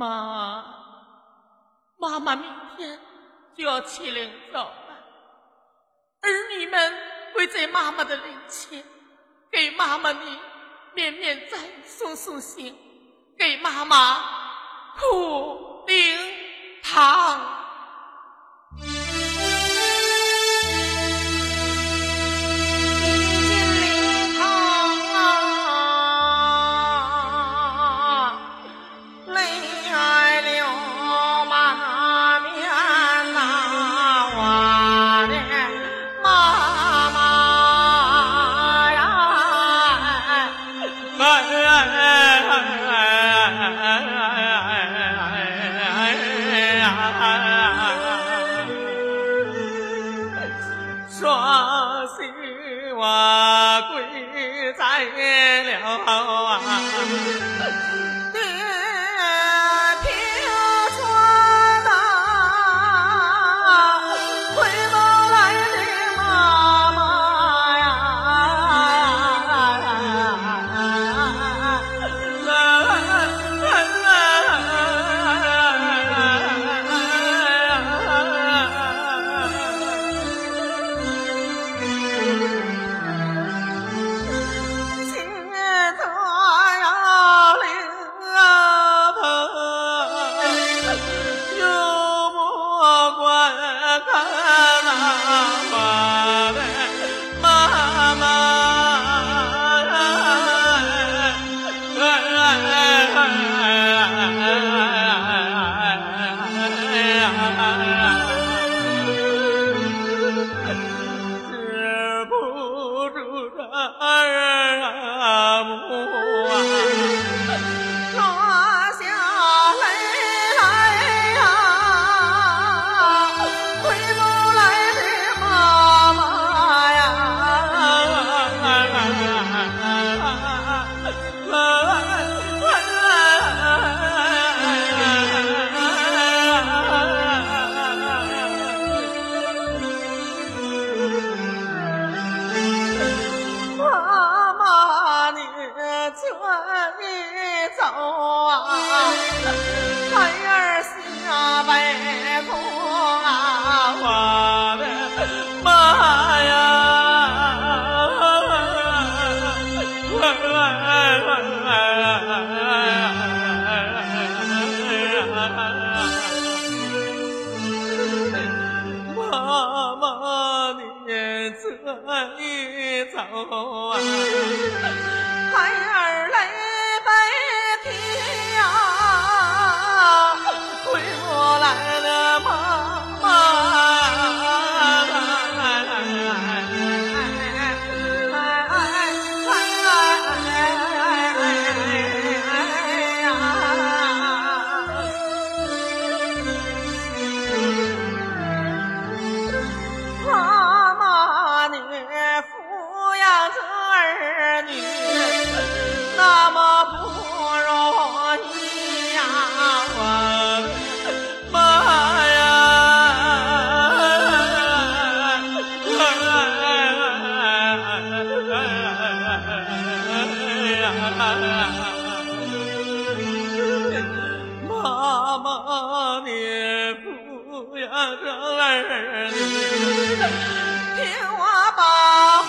妈，妈妈明天就要起灵走了，儿女们会在妈妈的灵前给妈妈你面面赞，送送行，给妈妈哭灵堂。双喜哇，贵在了哇。这儿子，听我把。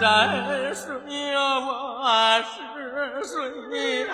是谁呀？我是谁呀？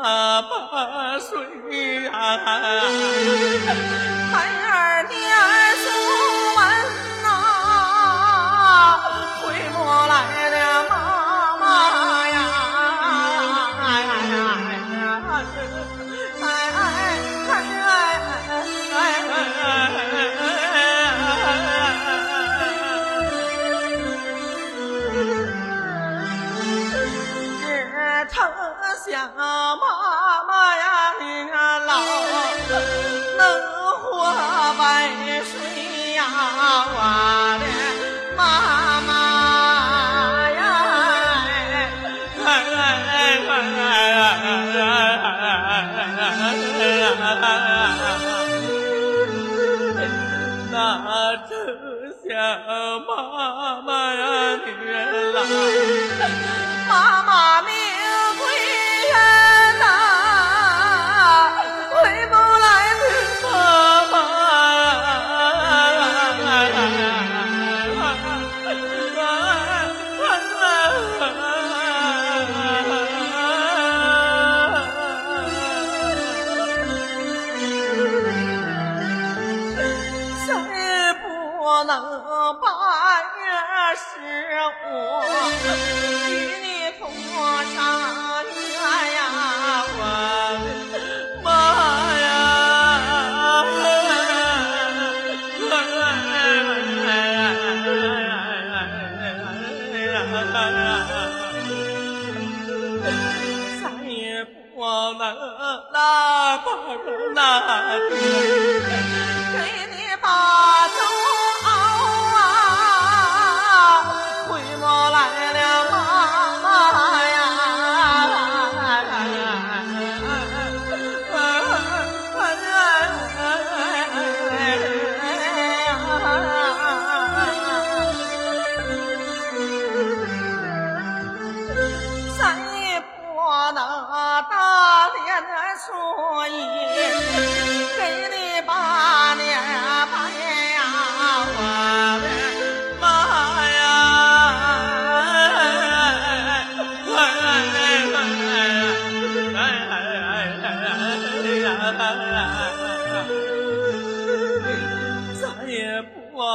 八岁呀，孩儿念书文呐，回不来了妈妈呀，哎只想妈妈呀，老能活百岁呀，我的妈妈呀，那真想妈妈呀，女儿郎，妈妈命十五与你同上月呀，我的妈呀！再也不能拉把那给你把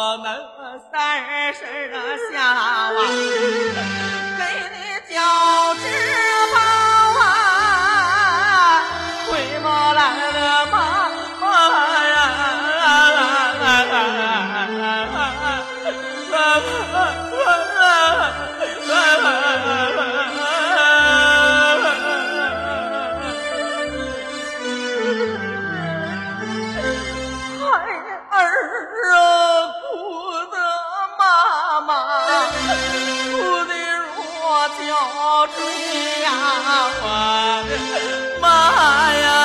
不能三十下啊，给你交纸吧如胶水呀，我的妈呀！